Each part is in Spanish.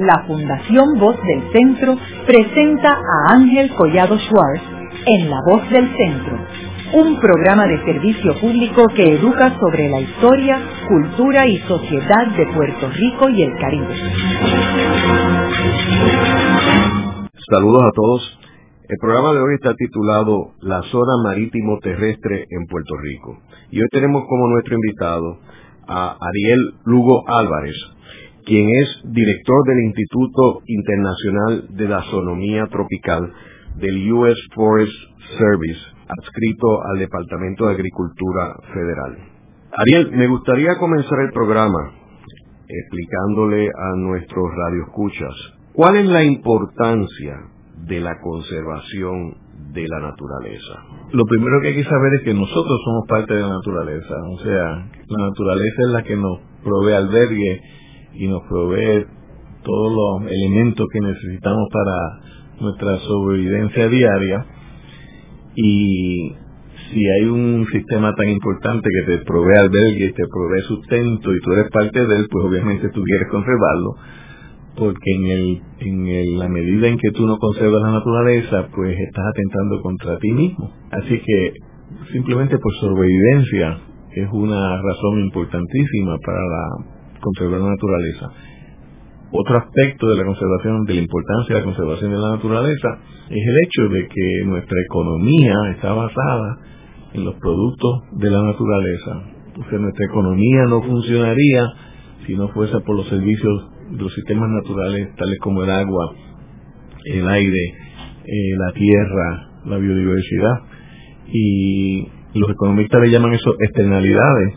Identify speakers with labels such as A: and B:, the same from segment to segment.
A: la Fundación Voz del Centro presenta a Ángel Collado Schwartz en La Voz del Centro, un programa de servicio público que educa sobre la historia, cultura y sociedad de Puerto Rico y el Caribe.
B: Saludos a todos. El programa de hoy está titulado La zona marítimo terrestre en Puerto Rico. Y hoy tenemos como nuestro invitado a Ariel Lugo Álvarez, quien es director del Instituto Internacional de la Zonomía Tropical del U.S. Forest Service, adscrito al Departamento de Agricultura Federal. Ariel, me gustaría comenzar el programa explicándole a nuestros radioescuchas cuál es la importancia de la conservación de la naturaleza.
C: Lo primero que hay que saber es que nosotros somos parte de la naturaleza, o sea, la naturaleza es la que nos provee albergue y nos provee todos los elementos que necesitamos para nuestra sobrevivencia diaria y si hay un sistema tan importante que te provee albergue y te provee sustento y tú eres parte de él, pues obviamente tú quieres conservarlo porque en, el, en la medida en que tú no conservas la naturaleza, pues estás atentando contra ti mismo. Así que simplemente por sobrevivencia es una razón importantísima para la, conservar la naturaleza. Otro aspecto de la conservación, de la importancia de la conservación de la naturaleza, es el hecho de que nuestra economía está basada en los productos de la naturaleza. O nuestra economía no funcionaría si no fuese por los servicios de los sistemas naturales, tales como el agua, el aire, eh, la tierra, la biodiversidad. Y los economistas le llaman eso externalidades,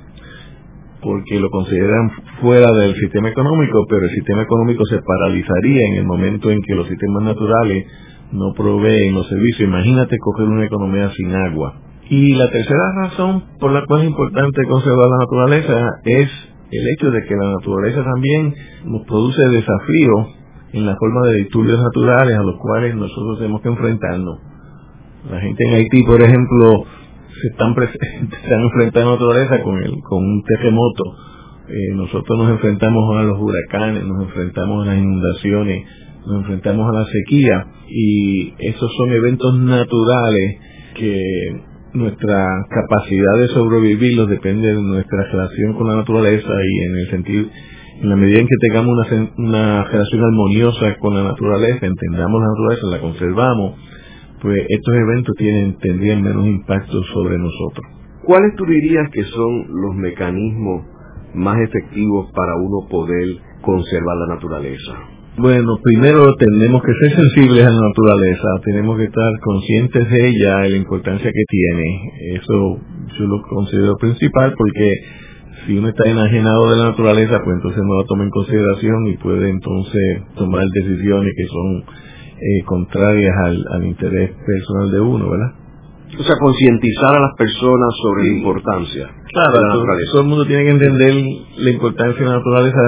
C: porque lo consideran fuera del sistema económico, pero el sistema económico se paralizaría en el momento en que los sistemas naturales no proveen los servicios. Imagínate coger una economía sin agua. Y la tercera razón por la cual es importante conservar la naturaleza es el hecho de que la naturaleza también nos produce desafíos en la forma de disturbios naturales a los cuales nosotros tenemos que enfrentarnos. La gente en Haití, por ejemplo, se están, se enfrentando a naturaleza con, el, con un terremoto. Eh, nosotros nos enfrentamos a los huracanes, nos enfrentamos a las inundaciones, nos enfrentamos a la sequía y esos son eventos naturales que nuestra capacidad de sobrevivirlos depende de nuestra relación con la naturaleza y en el sentido, en la medida en que tengamos una, una relación armoniosa con la naturaleza, entendamos la naturaleza, la conservamos, pues estos eventos tienen, tendrían menos impacto sobre nosotros.
B: ¿Cuáles tú dirías que son los mecanismos más efectivos para uno poder conservar la naturaleza?
C: Bueno, primero tenemos que ser sensibles a la naturaleza, tenemos que estar conscientes de ella, y la importancia que tiene. Eso yo lo considero principal porque si uno está enajenado de la naturaleza, pues entonces no la toma en consideración y puede entonces tomar decisiones que son eh, contrarias al, interés personal de uno, ¿verdad?
B: O sea, concientizar a las personas sobre la importancia
C: claro, de la naturaleza. Todo el mundo tiene que entender la importancia de la naturaleza.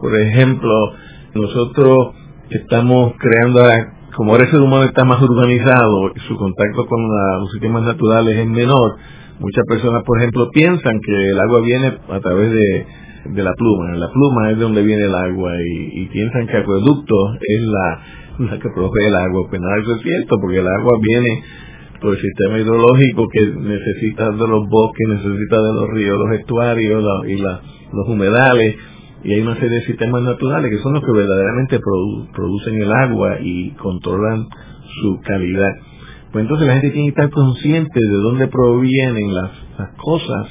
C: Por ejemplo, nosotros estamos creando, como ahora el ser humano está más urbanizado, su contacto con los sistemas naturales es menor, muchas personas, por ejemplo, piensan que el agua viene a través de, de la pluma. La pluma es de donde viene el agua y, piensan que acueducto es la, la que provee el agua. Pues nada, eso es cierto, porque el agua viene por el sistema hidrológico que necesita de los bosques, necesita de los ríos, los estuarios y los humedales y hay una serie de sistemas naturales que son los que verdaderamente producen el agua y controlan su calidad. Pues entonces la gente tiene que estar consciente de dónde provienen las, cosas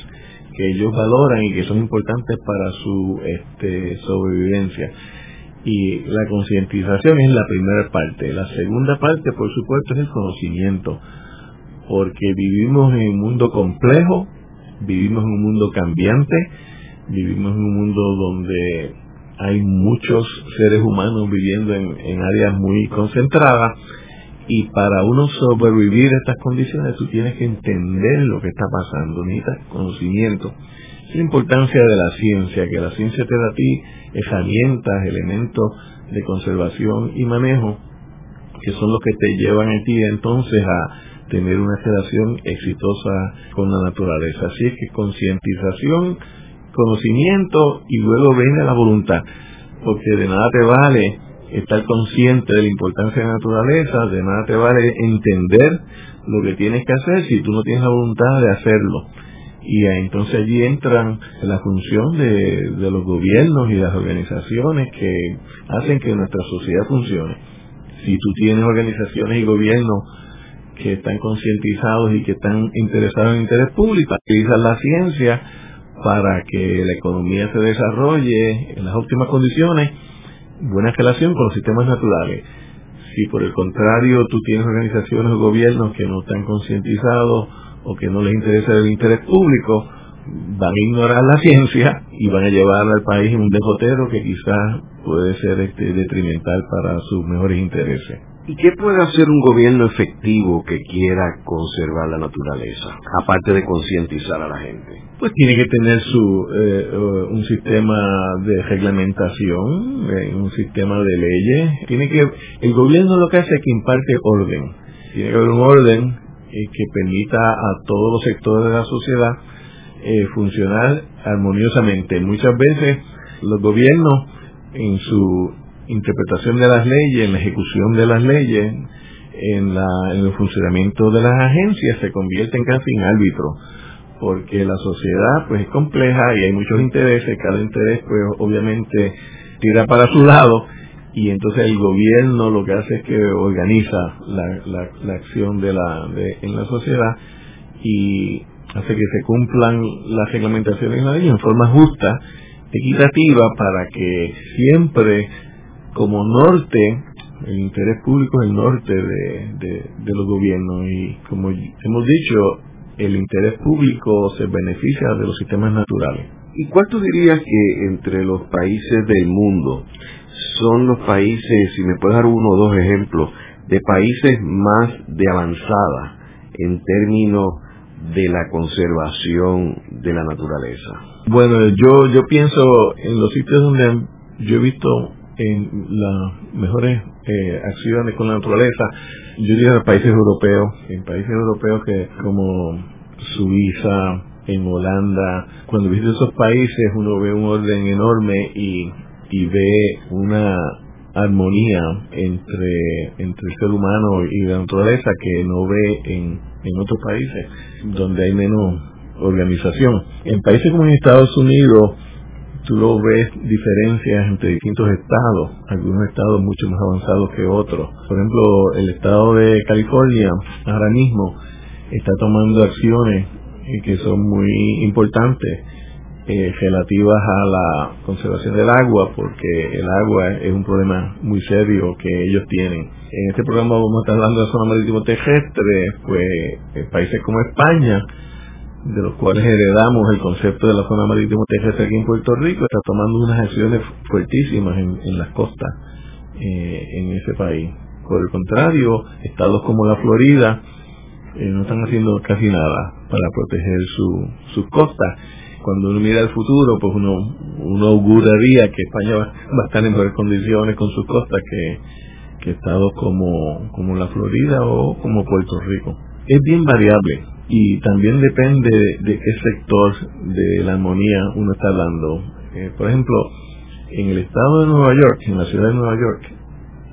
C: que ellos valoran y que son importantes para su este, sobrevivencia. Y la concientización es la primera parte. La segunda parte, por supuesto, es el conocimiento. Porque vivimos en un mundo complejo, vivimos en un mundo cambiante, Vivimos en un mundo donde hay muchos seres humanos viviendo en, áreas muy concentradas y para uno sobrevivir a estas condiciones tú tienes que entender lo que está pasando, necesitas conocimiento. La importancia de la ciencia, que la ciencia te da a ti herramientas, elementos de conservación y manejo que son los que te llevan a ti entonces a tener una relación exitosa con la naturaleza. Así es que concientización, conocimiento y luego venga la voluntad. Porque de nada te vale estar consciente de la importancia de la naturaleza, de nada te vale entender lo que tienes que hacer si tú no tienes la voluntad de hacerlo. Y entonces allí entran la función de, de los gobiernos y las organizaciones que hacen que nuestra sociedad funcione. Si tú tienes organizaciones y gobiernos que están concientizados y que están interesados en interés público, utilizan la ciencia para que la economía se desarrolle en las óptimas condiciones, buena relación con los sistemas naturales. Si por el contrario tú tienes organizaciones o gobiernos que no están concientizados o que no les interesa el interés público, van a ignorar la ciencia y van a llevar al país en un derrotero que quizás puede ser este, detrimental para sus mejores intereses.
B: ¿Y qué puede hacer un gobierno efectivo que quiera conservar la naturaleza, aparte de concientizar a la gente?
C: Pues tiene que tener su eh, un sistema de reglamentación, eh, un sistema de leyes. Tiene que el gobierno lo que hace es que imparte orden. Tiene que haber un orden que permita a todos los sectores de la sociedad funcionar armoniosamente. Muchas veces los gobiernos en su interpretación de las leyes, en la ejecución de las leyes, en, la, en el funcionamiento de las agencias se convierten casi en árbitro porque la sociedad pues es compleja y hay muchos intereses, cada interés pues obviamente tira para su lado y entonces el gobierno lo que hace es que organiza la, la, acción de la de, en la sociedad y hace que se cumplan las reglamentaciones en la ley en forma justa, equitativa, para que siempre como norte, el interés público es el norte de, de, los gobiernos y como hemos dicho, el interés público se beneficia de los sistemas naturales.
B: ¿Y cuál tú dirías que entre los países del mundo son los países, si me puedes dar uno o dos ejemplos, de países más de avanzada en términos de la conservación de la naturaleza?
C: Bueno, yo, yo pienso en los sitios donde yo he visto en las mejores eh, acciones con la naturaleza, yo diría en países europeos, en países europeos que como Suiza, en Holanda, cuando visito esos países uno ve un orden enorme y, y ve una armonía entre, entre el ser humano y la naturaleza que no ve en, en otros países donde hay menos organización. En países como Estados Unidos, tú lo ves diferencias entre distintos estados, algunos estados mucho más avanzados que otros. Por ejemplo, el estado de California ahora mismo está tomando acciones eh, que son muy importantes eh, relativas a la conservación del agua, porque el agua es un problema muy serio que ellos tienen. En este programa vamos a estar hablando de zona marítimo terrestre, pues eh, países como España de los cuales heredamos el concepto de la zona marítimo terrestre aquí en Puerto Rico, está tomando unas acciones fuertísimas en, las costas eh, en ese país. Por el contrario, estados como la Florida eh, no están haciendo casi nada para proteger su, sus costas. Cuando uno mira el futuro, pues uno, uno auguraría que España va, a estar en mejores condiciones con sus costas que, estados como, como la Florida o como Puerto Rico. Es bien variable y también depende de qué sector de la armonía uno está hablando. Eh, por ejemplo, en el estado de Nueva York, en la ciudad de Nueva York,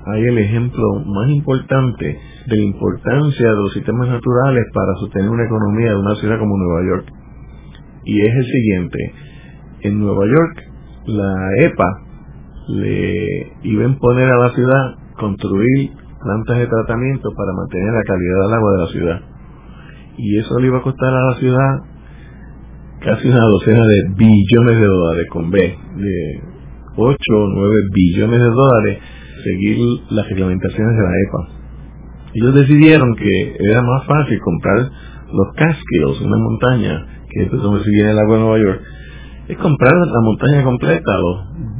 C: hay el ejemplo más importante de la importancia de los sistemas naturales para sostener una economía de una ciudad como Nueva York. Y es el siguiente, en Nueva York la EPA le iba a imponer a la ciudad construir plantas de tratamiento para mantener la calidad del agua de la ciudad y eso le iba a costar a la ciudad casi una docena de billones de dólares con B, de 8 o 9 billones de dólares seguir las reglamentaciones de la EPA. Ellos decidieron que era más fácil comprar los Catskills, una montaña, que es donde se viene el agua de Nueva York, es comprar la montaña completa,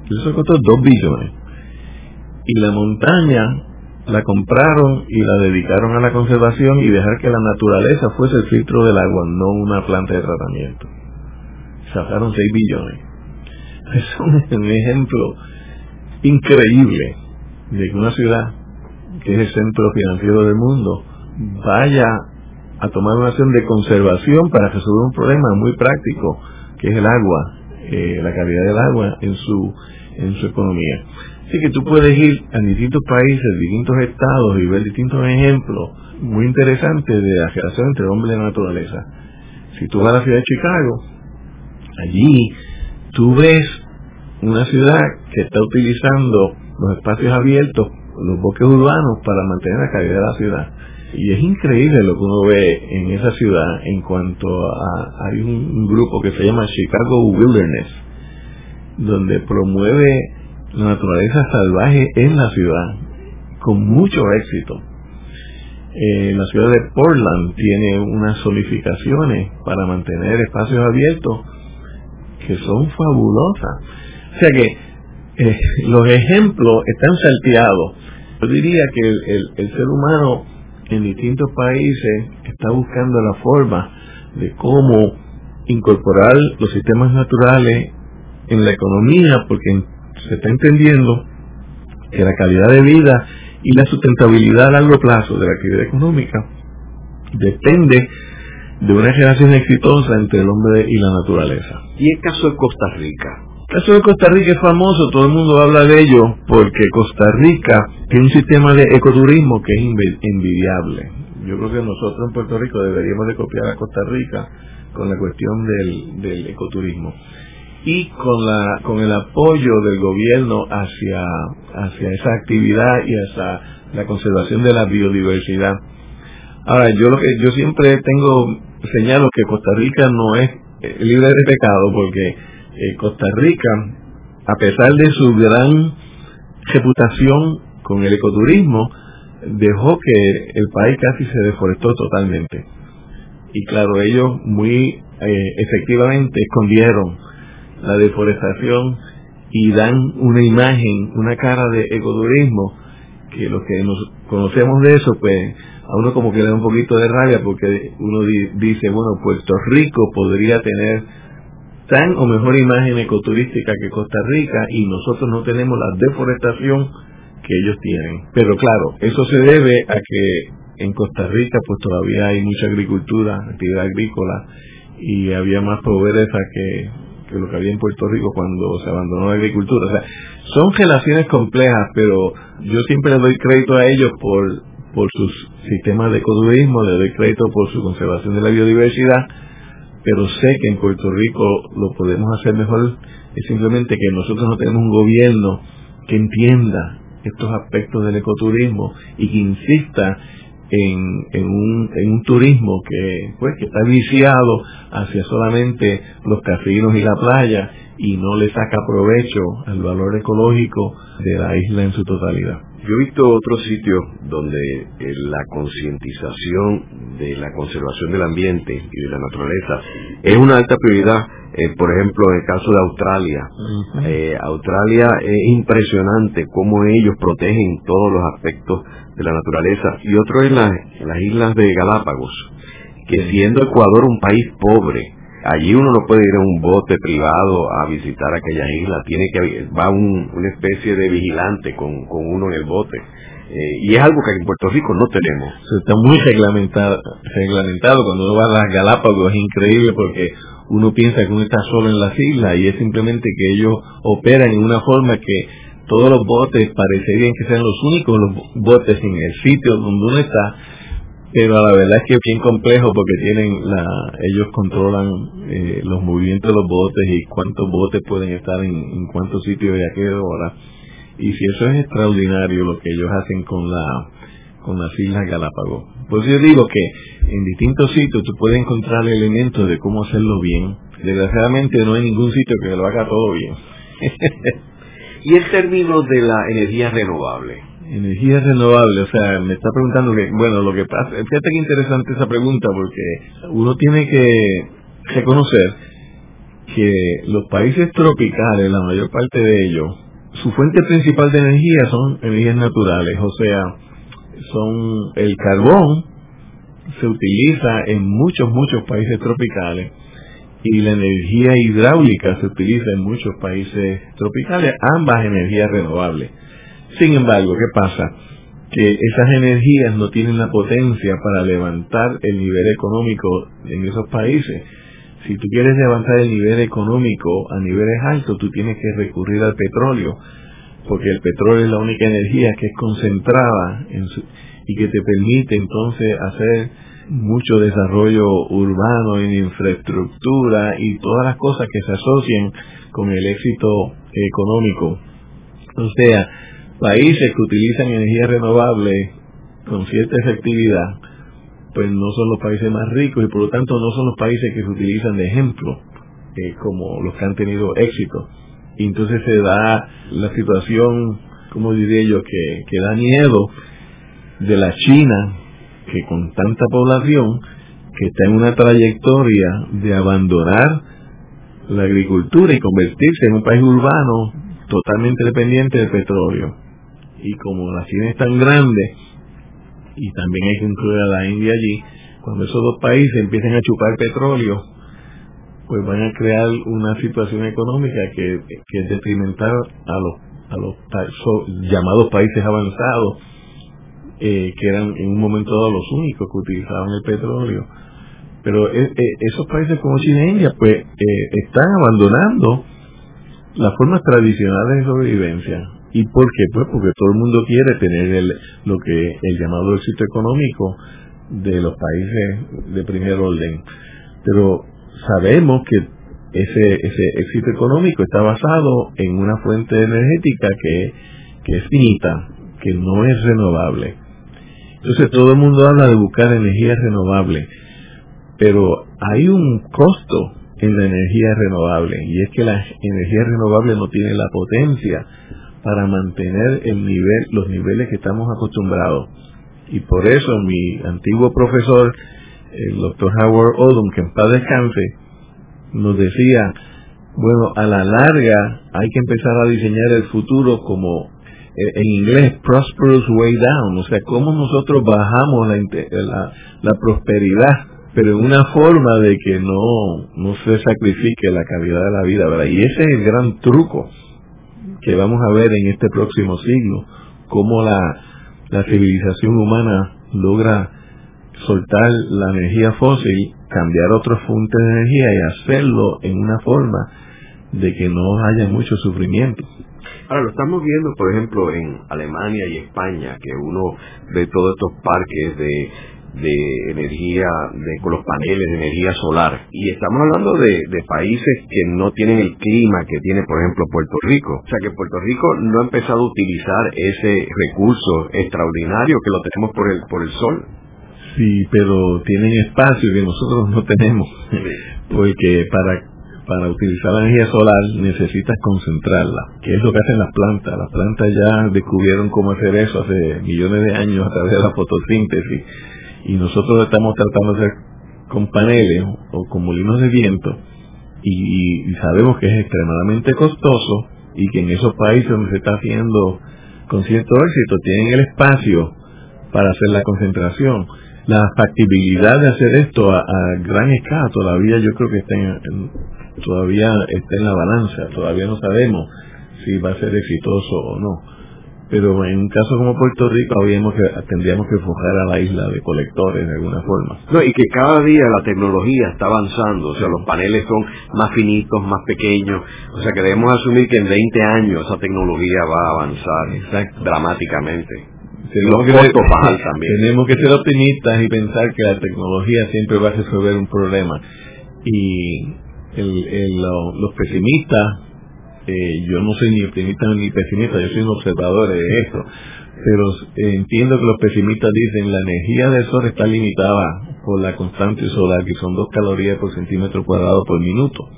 C: eso costó 2 billones. Y la montaña la compraron y la dedicaron a la conservación y dejar que la naturaleza fuese el filtro del agua, no una planta de tratamiento. Sacaron 6 billones. Es un ejemplo increíble de que una ciudad, que es el centro financiero del mundo, vaya a tomar una acción de conservación para resolver un problema muy práctico, que es el agua eh, la calidad del agua en su, en su economía. Así que tú puedes ir a distintos países, distintos estados y ver distintos ejemplos muy interesantes de la relación entre hombre y naturaleza. Si tú vas a la ciudad de Chicago, allí tú ves una ciudad que está utilizando los espacios abiertos, los bosques urbanos, para mantener la calidad de la ciudad. Y es increíble lo que uno ve en esa ciudad en cuanto a... Hay un, grupo que se llama Chicago Wilderness, donde promueve la naturaleza salvaje en la ciudad, con mucho éxito. Eh, la ciudad de Portland tiene unas solidificaciones para mantener espacios abiertos que son fabulosas. O sea que eh, los ejemplos están salteados. Yo diría que el ser humano en distintos países está buscando la forma de cómo incorporar los sistemas naturales en la economía, porque se está entendiendo que la calidad de vida y la sustentabilidad a largo plazo de la actividad económica depende de una generación exitosa entre el hombre y la naturaleza.
B: ¿Y el caso de Costa Rica?
C: El caso de Costa Rica es famoso, todo el mundo habla de ello, porque Costa Rica tiene un sistema de ecoturismo que es envidiable. Yo creo que nosotros en Puerto Rico deberíamos de copiar a Costa Rica con la cuestión del, del ecoturismo y con la con el apoyo del gobierno hacia hacia esa actividad y hacia la conservación de la biodiversidad. Ahora, yo lo que yo siempre tengo señalo que Costa Rica no es eh, libre de pecado porque eh, Costa Rica, a pesar de su gran reputación con el ecoturismo, dejó que el país casi se deforestó totalmente. Y claro, ellos muy eh, efectivamente escondieron la deforestación y dan una imagen, una cara de ecoturismo, que los que nos conocemos de eso, pues a uno como que le da un poquito de rabia porque uno dice, bueno, Puerto Rico podría tener tan o mejor imagen ecoturística que Costa Rica y nosotros no tenemos la deforestación que ellos tienen. Pero claro, eso se debe a que en Costa Rica pues todavía hay mucha agricultura, actividad agrícola y había más pobreza que, que lo que había en Puerto Rico cuando se abandonó la agricultura. O sea, son relaciones complejas, pero yo siempre le doy crédito a ellos por, por sus sistemas de ecoturismo, le doy crédito por su conservación de la biodiversidad pero sé que en Puerto Rico lo podemos hacer mejor, es simplemente que nosotros no tenemos un gobierno que entienda estos aspectos del ecoturismo y que insista en, en, un, en un turismo que pues que está viciado hacia solamente los casinos y la playa y no le saca provecho al valor ecológico de la isla en su totalidad.
B: Yo he visto otros sitios donde eh, la concientización de la conservación del ambiente y de la naturaleza es una alta prioridad. Eh, por ejemplo, en el caso de Australia. Eh, Australia es impresionante cómo ellos protegen todos los aspectos de la naturaleza. Y otro es las islas de Galápagos, que siendo Ecuador un país pobre, Allí uno no puede ir a un bote privado a visitar aquella isla, tiene que va un, una especie de vigilante con, uno en el bote. Eh, y es algo que en Puerto Rico no tenemos.
C: Está muy reglamentado, reglamentado. Cuando uno va a las Galápagos es increíble porque uno piensa que uno está solo en las islas y es simplemente que ellos operan en una forma que todos los botes parecerían que sean los únicos los botes en el sitio donde uno está pero la verdad es que es bien complejo porque tienen la, ellos controlan eh, los movimientos de los botes y cuántos botes pueden estar en, cuántos sitios de a qué hora. Y si eso es extraordinario lo que ellos hacen con la con las Islas Galápagos. Pues yo digo que en distintos sitios tú puedes encontrar elementos de cómo hacerlo bien. Desgraciadamente no hay ningún sitio que lo haga todo bien.
B: y el término de la energía renovable,
C: Energía renovable, o sea, me está preguntando que, bueno, lo que pasa, fíjate que interesante esa pregunta porque uno tiene que reconocer que los países tropicales, la mayor parte de ellos, su fuente principal de energía son energías naturales, o sea, son el carbón se utiliza en muchos, muchos países tropicales y la energía hidráulica se utiliza en muchos países tropicales, ambas energías renovables. Sin embargo, ¿qué pasa? Que esas energías no tienen la potencia para levantar el nivel económico en esos países. Si tú quieres levantar el nivel económico a niveles altos, tú tienes que recurrir al petróleo, porque el petróleo es la única energía que es concentrada y que te permite entonces hacer mucho desarrollo urbano en infraestructura y todas las cosas que se asocian con el éxito económico. O sea, países que utilizan energía renovable con cierta efectividad, pues no son los países más ricos y por lo tanto no son los países que se utilizan de ejemplo eh, como los que han tenido éxito. Entonces se da la situación, como diría yo, que, que da miedo de la China, que con tanta población, que está en una trayectoria de abandonar la agricultura y convertirse en un país urbano totalmente dependiente del petróleo. Y como la China es tan grande, y también hay que incluir a la India allí, cuando esos dos países empiecen a chupar petróleo, pues van a crear una situación económica que, es detrimental a los, a los llamados países avanzados, eh, que eran en un momento dado los únicos que utilizaban el petróleo. Pero eh, eh, esos países como China e India, pues están abandonando las formas tradicionales de sobrevivencia. ¿Y por qué? Pues porque todo el mundo quiere tener el, lo que el llamado éxito económico de los países de primer orden. Pero sabemos que ese, ese éxito económico está basado en una fuente energética que, que es finita, que no es renovable. Entonces todo el mundo habla de buscar energía renovable, pero hay un costo en la energía renovable y es que la energía renovable no tiene la potencia para mantener el nivel, los niveles que estamos acostumbrados. Y por eso mi antiguo profesor, el doctor Howard Odom, que en paz descanse, nos decía, bueno, a la larga hay que empezar a diseñar el futuro como eh, en inglés prosperous way down, o sea, cómo nosotros bajamos la, la, prosperidad, pero en una forma de que no, no se sacrifique la calidad de la vida, ¿verdad? Y ese es el gran truco que vamos a ver en este próximo siglo, cómo la, la civilización humana logra soltar la energía fósil, cambiar otras fuentes de energía y hacerlo en una forma de que no haya mucho sufrimiento.
B: Ahora, lo estamos viendo, por ejemplo, en Alemania y España, que uno ve todos estos parques de, de energía, de, con los paneles de energía solar. Y estamos hablando de, de, países que no tienen el clima que tiene, por ejemplo, Puerto Rico. O sea que Puerto Rico no ha empezado a utilizar ese recurso extraordinario que lo tenemos por el, por el sol.
C: Sí, pero tienen espacio que nosotros no tenemos. Porque para para utilizar la energía solar necesitas concentrarla, que es lo que hacen las plantas. Las plantas ya descubrieron cómo hacer eso hace millones de años a través de la fotosíntesis y nosotros estamos tratando de hacer con paneles o con molinos de viento y, sabemos que es extremadamente costoso y que en esos países donde se está haciendo con cierto éxito tienen el espacio para hacer la concentración. La factibilidad de hacer esto a, gran escala todavía yo creo que está en, todavía está en la balanza, todavía no sabemos si va a ser exitoso o no. Pero en un caso como Puerto Rico que, tendríamos que forjar a la isla de colectores de alguna forma.
B: No, y que cada día la tecnología está avanzando, o sea, los paneles son más finitos, más pequeños, o sea que debemos asumir que en 20 años esa tecnología va a avanzar dramáticamente.
C: Tenemos que, también. tenemos que ser optimistas y pensar que la tecnología siempre va a resolver un problema. Y el, los pesimistas, eh, yo no soy ni optimista ni pesimista, yo soy un observador de esto, pero entiendo que los pesimistas dicen la energía del sol está limitada por la constante solar, que son dos calorías por centímetro cuadrado por minuto,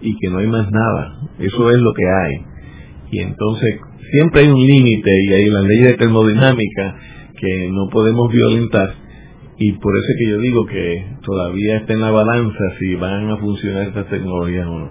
C: y que no hay más nada, eso es lo que hay. Y entonces siempre hay un límite y hay la ley de termodinámica que no podemos violentar y por eso es que yo digo que todavía está en la balanza si van a funcionar estas tecnologías o no.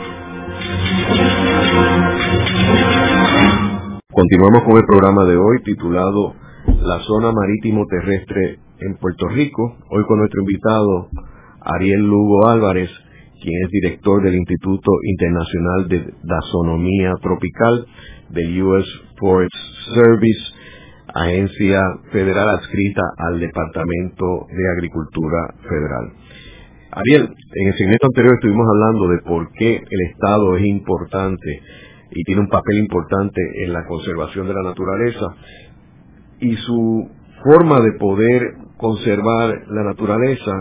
B: Continuamos con el programa de hoy titulado La zona marítimo terrestre en Puerto Rico. Hoy con nuestro invitado Ariel Lugo Álvarez, quien es director del Instituto Internacional de Dazonomía Tropical del U.S. Forest Service, agencia federal adscrita al Departamento de Agricultura Federal. Ariel, en el segmento anterior estuvimos hablando de por qué el Estado es importante y tiene un papel importante en la conservación de la naturaleza. Y su forma de poder conservar la naturaleza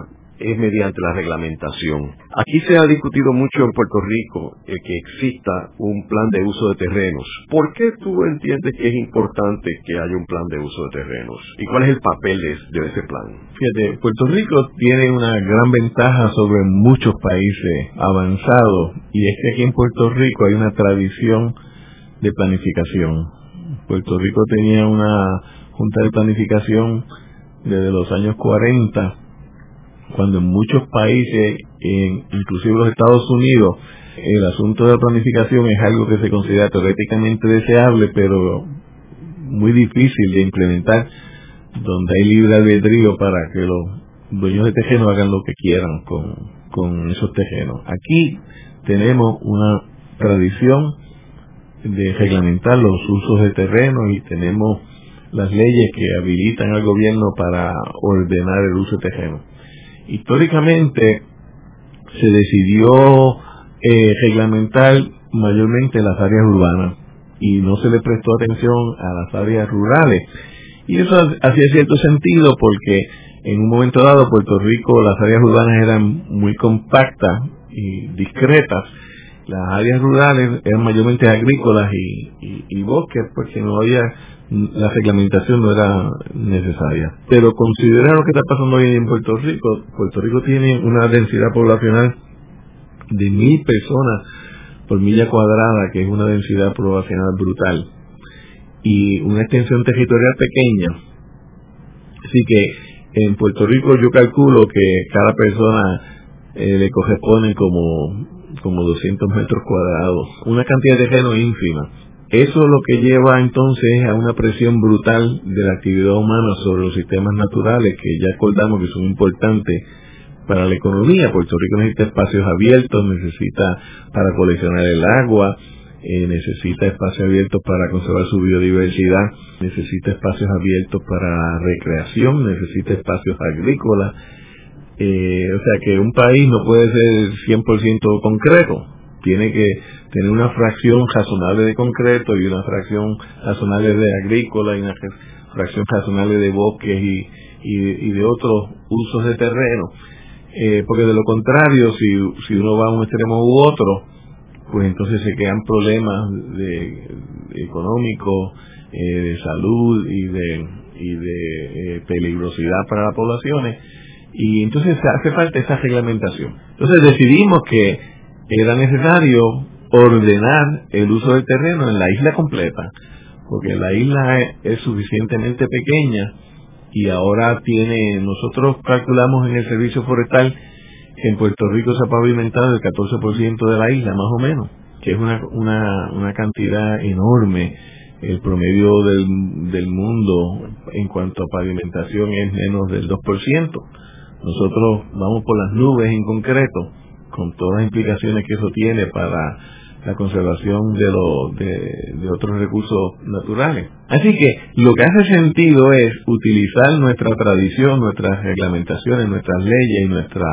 B: es mediante la reglamentación. Aquí se ha discutido mucho en Puerto Rico eh, que exista un plan de uso de terrenos. ¿Por qué tú entiendes que es importante que haya un plan de uso de terrenos? ¿Y cuál es el papel de, ese plan?
C: Fíjate, Puerto Rico tiene una gran ventaja sobre muchos países avanzados y es que aquí en Puerto Rico hay una tradición de planificación. Puerto Rico tenía una junta de planificación desde los años 40 cuando en muchos países, inclusive los Estados Unidos, el asunto de la planificación es algo que se considera teóricamente deseable, pero muy difícil de implementar, donde hay libre albedrío para que los dueños de terrenos hagan lo que quieran con, con esos terrenos. Aquí tenemos una tradición de reglamentar los usos de terreno y tenemos las leyes que habilitan al gobierno para ordenar el uso de terreno históricamente se decidió eh, reglamentar mayormente las áreas urbanas y no se le prestó atención a las áreas rurales. Y eso hacía cierto sentido porque en un momento dado Puerto Rico las áreas urbanas eran muy compactas y discretas. Las áreas rurales eran mayormente agrícolas y, y bosques porque no había la reglamentación no era necesaria. Pero considera lo que está pasando hoy en Puerto Rico. Puerto Rico tiene una densidad poblacional de mil personas por milla cuadrada, que es una densidad poblacional brutal, y una extensión territorial pequeña. Así que en Puerto Rico yo calculo que cada persona eh, le corresponde como, como 200 metros cuadrados, una cantidad de terreno ínfima eso lo que lleva entonces a una presión brutal de la actividad humana sobre los sistemas naturales que ya acordamos que son importantes para la economía. Puerto Rico necesita espacios abiertos, necesita para coleccionar el agua, eh, necesita espacios abiertos para conservar su biodiversidad, necesita espacios abiertos para recreación, necesita espacios agrícolas. Eh, o sea que un país no puede ser 100% concreto, tiene que tener una fracción razonable de concreto y una fracción razonable de agrícola y una fracción razonable de bosques y, y, de otros usos de terreno. Eh, porque de lo contrario, si, si uno va a un extremo u otro, pues entonces se quedan problemas de, económicos, eh, de salud y de, y de eh, peligrosidad para las poblaciones. Y entonces hace falta esa reglamentación. Entonces decidimos que era necesario ordenar el uso del terreno en la isla completa, porque la isla es, suficientemente pequeña y ahora tiene, nosotros calculamos en el servicio forestal en Puerto Rico se ha pavimentado el 14% de la isla, más o menos, que es una, una, una cantidad enorme. El promedio del, del mundo en cuanto a pavimentación es menos del 2%. Nosotros vamos por las nubes en concreto con todas las implicaciones que eso tiene para la conservación de, lo, de, otros recursos naturales. Así que lo que hace sentido es utilizar nuestra tradición, nuestras reglamentaciones, nuestras leyes y nuestra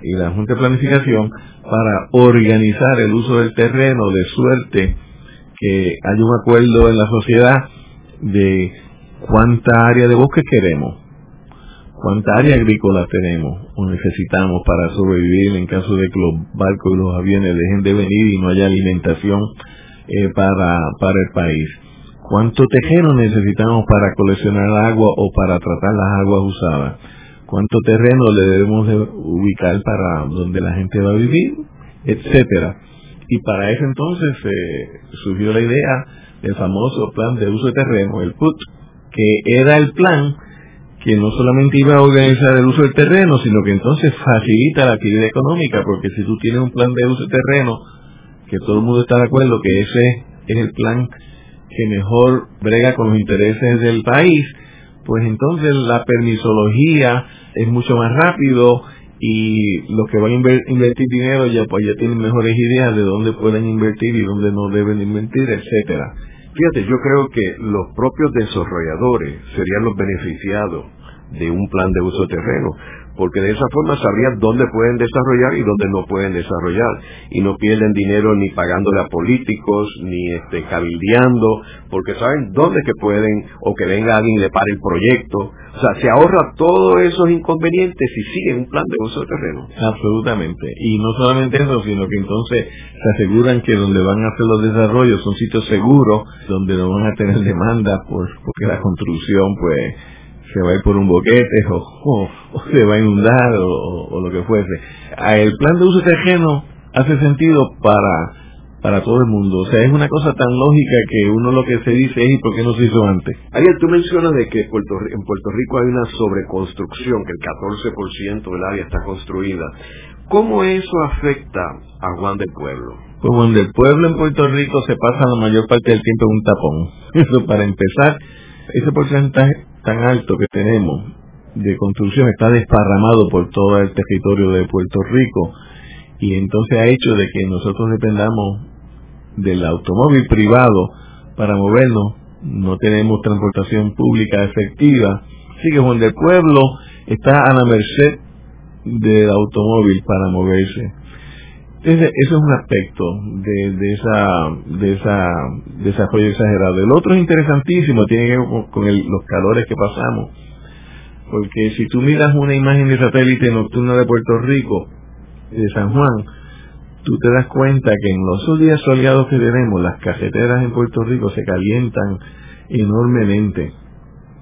C: y la Junta de Planificación para organizar el uso del terreno de suerte que haya un acuerdo en la sociedad de cuánta área de bosque queremos, cuánta área agrícola tenemos o necesitamos para sobrevivir en caso de que los barcos y los aviones dejen de venir y no haya alimentación eh, para, para el país. ¿Cuánto terreno necesitamos para coleccionar agua o para tratar las aguas usadas? ¿Cuánto terreno le debemos de ubicar para donde la gente va a vivir? Etcétera. Y para eso entonces surgió la idea del famoso plan de uso de terreno, el PUT, que era el plan que no solamente iba a organizar el uso del terreno, sino que entonces facilita la actividad económica, porque si tú tienes un plan de uso del terreno, que todo el mundo está de acuerdo que ese es el plan que mejor brega con los intereses del país, pues entonces la permisología es mucho más rápido y los que van a invertir dinero ya pues ya tienen mejores ideas de dónde pueden invertir y dónde no deben invertir, etcétera.
B: Fíjate, yo creo que los propios desarrolladores serían los beneficiados de un plan de uso de terreno, porque de esa forma sabrían dónde pueden desarrollar y dónde no pueden desarrollar y no pierden dinero ni pagándole a políticos ni este cabildeando porque saben dónde que pueden o que venga alguien y le pare el proyecto. O sea se ahorra todos esos inconvenientes si siguen un plan de uso de terreno.
C: Absolutamente. Y no solamente eso sino que entonces se aseguran que donde van a hacer los desarrollos son sitios seguros donde no van a tener demanda por porque la construcción pues se va a ir por un boquete o, se va a inundar o, lo que fuese. Ah, el plan de uso terreno hace sentido para para todo el mundo. O sea, es una cosa tan lógica que uno lo que se dice es ¿y por qué no se hizo antes?
B: Ariel, tú mencionas de que Puerto, en Puerto Rico hay una sobreconstrucción, que el 14% del área está construida. ¿Cómo eso afecta a Juan del Pueblo?
C: Pues Juan del Pueblo en Puerto Rico se pasa la mayor parte del tiempo en un tapón. Eso para empezar, ese porcentaje tan alto que tenemos de construcción está desparramado por todo el territorio de Puerto Rico y entonces ha hecho de que nosotros dependamos del automóvil privado para movernos, no tenemos transportación pública efectiva, así que donde el pueblo está a la merced del automóvil para moverse. Ese, es un aspecto de, de, esa de esa desarrollo exagerado. El otro es interesantísimo, tiene que ver con, los calores que pasamos. Porque si tú miras una imagen de satélite nocturna de Puerto Rico, de San Juan, tú te das cuenta que en los días soleados que tenemos, las cajeteras en Puerto Rico se calientan enormemente.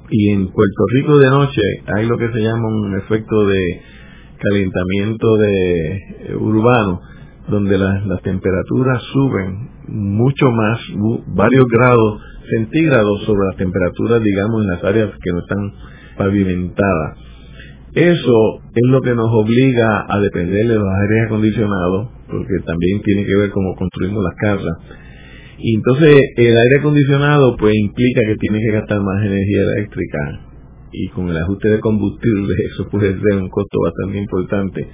C: Y en Puerto Rico de noche hay lo que se llama un efecto de calentamiento de eh, urbano donde las, temperaturas suben mucho más, varios grados centígrados sobre las temperaturas, digamos, en las áreas que no están pavimentadas. Eso es lo que nos obliga a depender de los aires acondicionados, porque también tiene que ver cómo construimos las casas. Y entonces el aire acondicionado pues implica que tiene que gastar más energía eléctrica y con el ajuste de combustible eso puede ser un costo bastante importante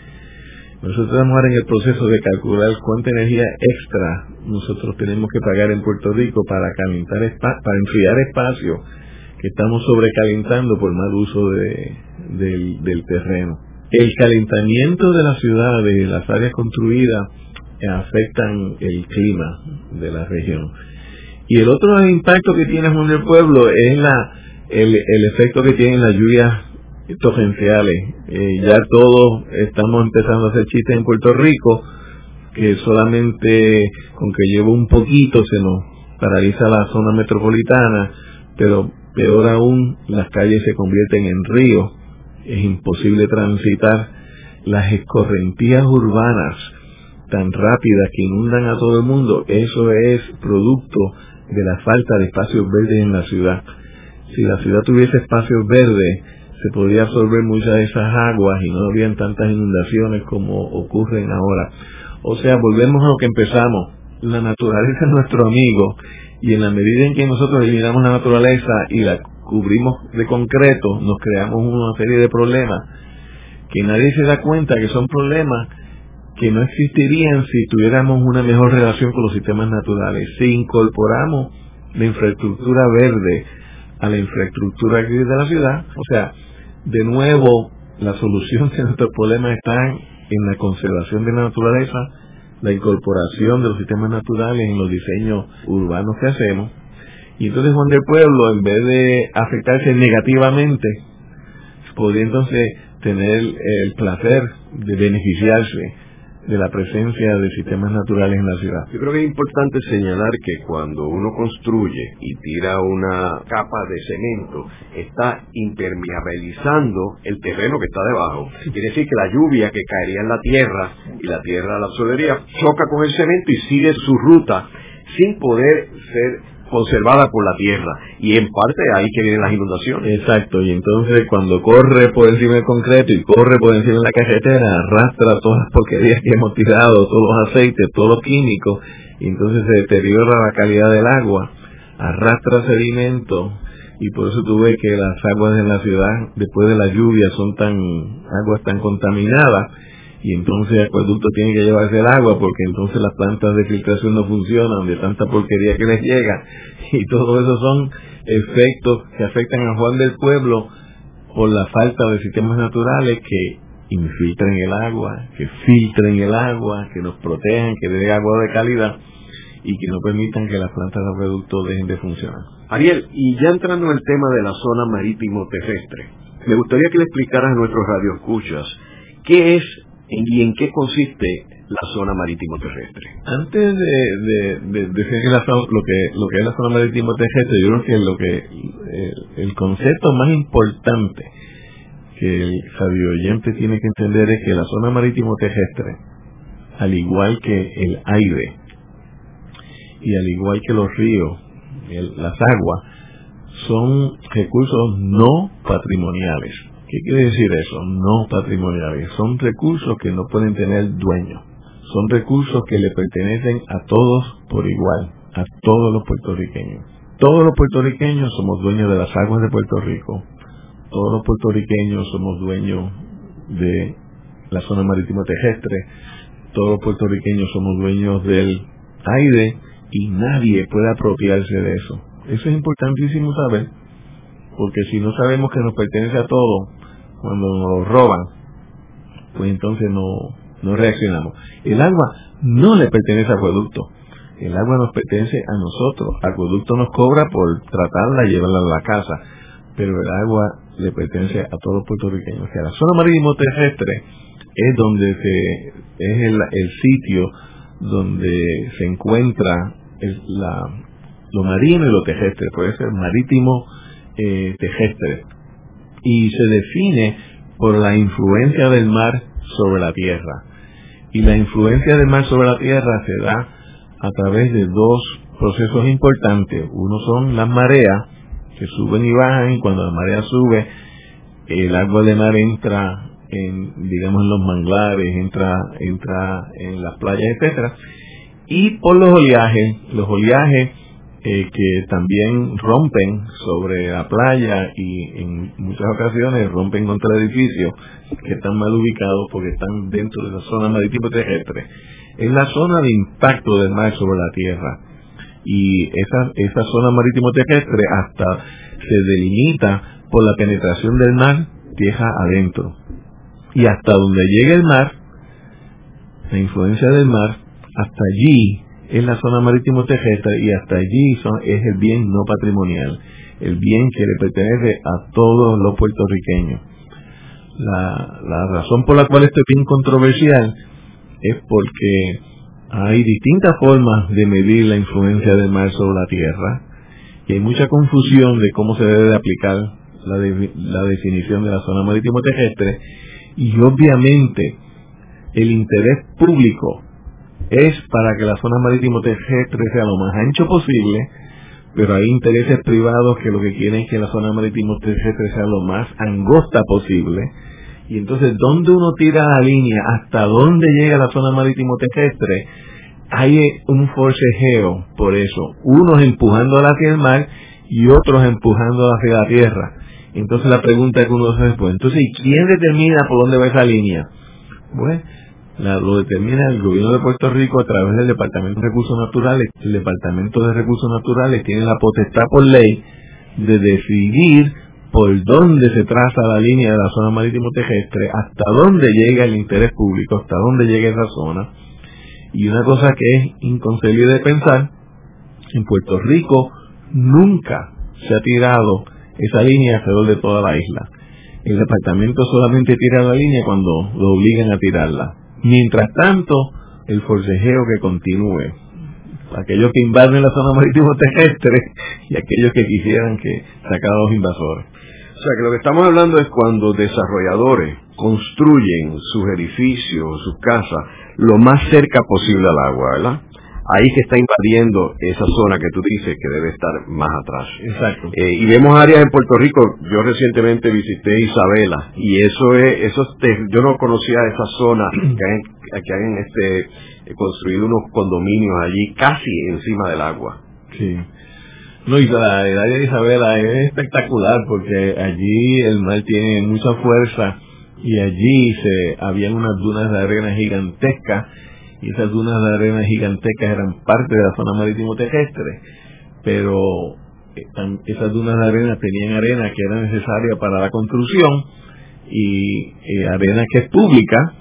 C: nosotros estamos ahora en el proceso de calcular cuánta energía extra nosotros tenemos que pagar en Puerto Rico para calentar para enfriar espacio que estamos sobrecalentando por mal uso de, del, terreno. El calentamiento de las ciudades, las áreas construidas, afectan el clima de la región. Y el otro impacto que tiene en el pueblo es la, el, el efecto que tienen las lluvias torrenciales. Eh, ya todos estamos empezando a hacer chistes en Puerto Rico, que solamente con que llevo un poquito se nos paraliza la zona metropolitana, pero peor aún, las calles se convierten en ríos, es imposible transitar las escorrentías urbanas tan rápidas que inundan a todo el mundo, eso es producto de la falta de espacios verdes en la ciudad. Si la ciudad tuviese espacios verdes, se podría absorber muchas de esas aguas y no habrían tantas inundaciones como ocurren ahora. O sea, volvemos a lo que empezamos. La naturaleza es nuestro amigo y en la medida en que nosotros eliminamos la naturaleza y la cubrimos de concreto, nos creamos una serie de problemas que nadie se da cuenta que son problemas que no existirían si tuviéramos una mejor relación con los sistemas naturales. Si incorporamos la infraestructura verde a la infraestructura de la ciudad, o sea, de nuevo, la solución de nuestros problemas está en la conservación de la naturaleza, la incorporación de los sistemas naturales en los diseños urbanos que hacemos. Y entonces Juan del Pueblo, en vez de afectarse negativamente, podría entonces tener el placer de beneficiarse de la presencia de sistemas naturales en la ciudad.
B: Yo creo que es importante señalar que cuando uno construye y tira una capa de cemento, está impermeabilizando el terreno que está debajo. Quiere decir que la lluvia que caería en la tierra y la tierra la absorbería choca con el cemento y sigue su ruta sin poder ser conservada por la tierra y en parte ahí que vienen las inundaciones.
C: Exacto, y entonces cuando corre por encima del concreto y corre por encima de la carretera, arrastra todas las porquerías que hemos tirado, todos los aceites, todos los químicos, y entonces se deteriora la calidad del agua, arrastra sedimento, y por eso tú ves que las aguas en la ciudad después de la lluvia son tan aguas tan contaminadas y entonces el acueducto tiene que llevarse el agua porque entonces las plantas de filtración no funcionan de tanta porquería que les llega y todo eso son efectos que afectan a Juan del Pueblo por la falta de sistemas naturales que infiltren el agua, que filtren el agua, que nos protejan, que den agua de calidad y que no permitan que las plantas de acueducto dejen de funcionar.
B: Ariel, y ya entrando en el tema de la zona marítimo terrestre, me gustaría que le explicaras a nuestros radioescuchas qué es y en qué consiste la zona marítimo terrestre.
C: Antes de, decir lo que lo que es la zona marítimo terrestre, yo creo que lo que el concepto más importante que el radio oyente tiene que entender es que la zona marítimo terrestre, al igual que el aire y al igual que los ríos, las aguas, son recursos no patrimoniales ¿Qué quiere decir eso? No patrimoniales. Son recursos que no pueden tener dueño. Son recursos que le pertenecen a todos por igual, a todos los puertorriqueños. Todos los puertorriqueños somos dueños de las aguas de Puerto Rico. Todos los puertorriqueños somos dueños de la zona marítima terrestre. Todos los puertorriqueños somos dueños del aire y nadie puede apropiarse de eso. Eso es importantísimo saber, porque si no sabemos que nos pertenece a todos, cuando nos roban, pues entonces no, no reaccionamos. El agua no le pertenece al acueducto, el agua nos pertenece a nosotros. Acueducto nos cobra por tratarla y llevarla a la casa, pero el agua le pertenece a todos los puertorriqueños. Que la zona marítimo terrestre es donde es el, el sitio donde se encuentra la, lo marino y lo terrestre, puede ser marítimo eh, terrestre y se define por la influencia del mar sobre la tierra. Y la influencia del mar sobre la tierra se da a través de dos procesos importantes. Uno son las mareas, que suben y bajan, y cuando la marea sube, el agua de mar entra en, digamos, en los manglares, entra, entra en las playas, etcétera. Y por los oleajes, los oleajes eh, que también rompen sobre la playa y en muchas ocasiones rompen contra edificios que están mal ubicados porque están dentro de la zona marítimo terrestre. Es la zona de impacto del mar sobre la tierra. Y esa, esa zona marítimo terrestre hasta se delimita por la penetración del mar tierra adentro. Y hasta donde llegue el mar, la influencia del mar, hasta allí es la zona marítimo terrestre y hasta allí es el bien no patrimonial, el bien que le pertenece a todos los puertorriqueños. La, la razón por la cual esto es bien controversial es porque hay distintas formas de medir la influencia del mar sobre la tierra y hay mucha confusión de cómo se debe de aplicar la, la definición de la zona marítimo terrestre y obviamente el interés público es para que la zona marítimo terrestre sea lo más ancho posible, pero hay intereses privados que lo que quieren es que la zona marítimo terrestre sea lo más angosta posible. Y entonces, ¿dónde uno tira la línea? ¿Hasta dónde llega la zona marítimo terrestre? Hay un forcejeo por eso. Unos empujando hacia el mar y otros empujando hacia la tierra. Entonces la pregunta que uno se hace, pues, entonces, ¿quién determina por dónde va esa línea? Lo determina el gobierno de Puerto Rico a través del Departamento de Recursos Naturales. El Departamento de Recursos Naturales tiene la potestad por ley de decidir por dónde se traza la línea de la zona marítimo terrestre, hasta dónde llega el interés público, hasta dónde llega esa zona. Y una cosa que es inconcebible de pensar, en Puerto Rico nunca se ha tirado esa línea alrededor de toda la isla. El departamento solamente tira la línea cuando lo obligan a tirarla. Mientras tanto, el forcejeo que continúe. Aquellos que invaden la zona marítimo terrestre y aquellos que quisieran que sacaran a los invasores.
B: O sea que lo que estamos hablando es cuando desarrolladores construyen sus edificios, sus casas, lo más cerca posible al agua, ¿verdad? Ahí que está invadiendo esa zona que tú dices que debe estar más atrás.
C: Exacto.
B: Eh, y vemos áreas en Puerto Rico, yo recientemente visité Isabela y eso es, eso yo no conocía esa zona que hay, que hay este, eh, construido unos condominios allí casi encima del agua.
C: Sí. No, y la, el área de Isabela es espectacular porque allí el mar tiene mucha fuerza y allí se habían unas dunas de arena gigantescas y esas dunas de arena gigantescas eran parte de la zona marítimo terrestre, pero eh, esas dunas de arena tenían arena que era necesaria para la construcción y eh, arena que es pública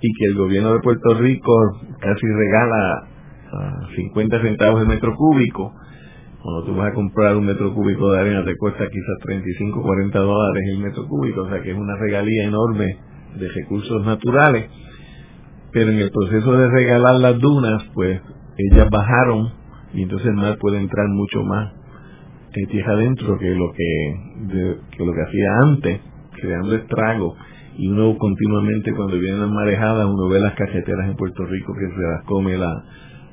C: y que el gobierno de Puerto Rico casi regala a 50 centavos el metro cúbico. Cuando tú vas a comprar un metro cúbico de arena te cuesta quizás 35, 40 dólares el metro cúbico, o sea que es una regalía enorme de recursos naturales pero en el proceso de regalar las dunas, pues ellas bajaron y entonces el mar puede entrar mucho más en tierra adentro que lo que, que lo que hacía antes, creando estragos. Y uno continuamente cuando vienen las marejadas, uno ve las cajeteras en Puerto Rico que se las come la,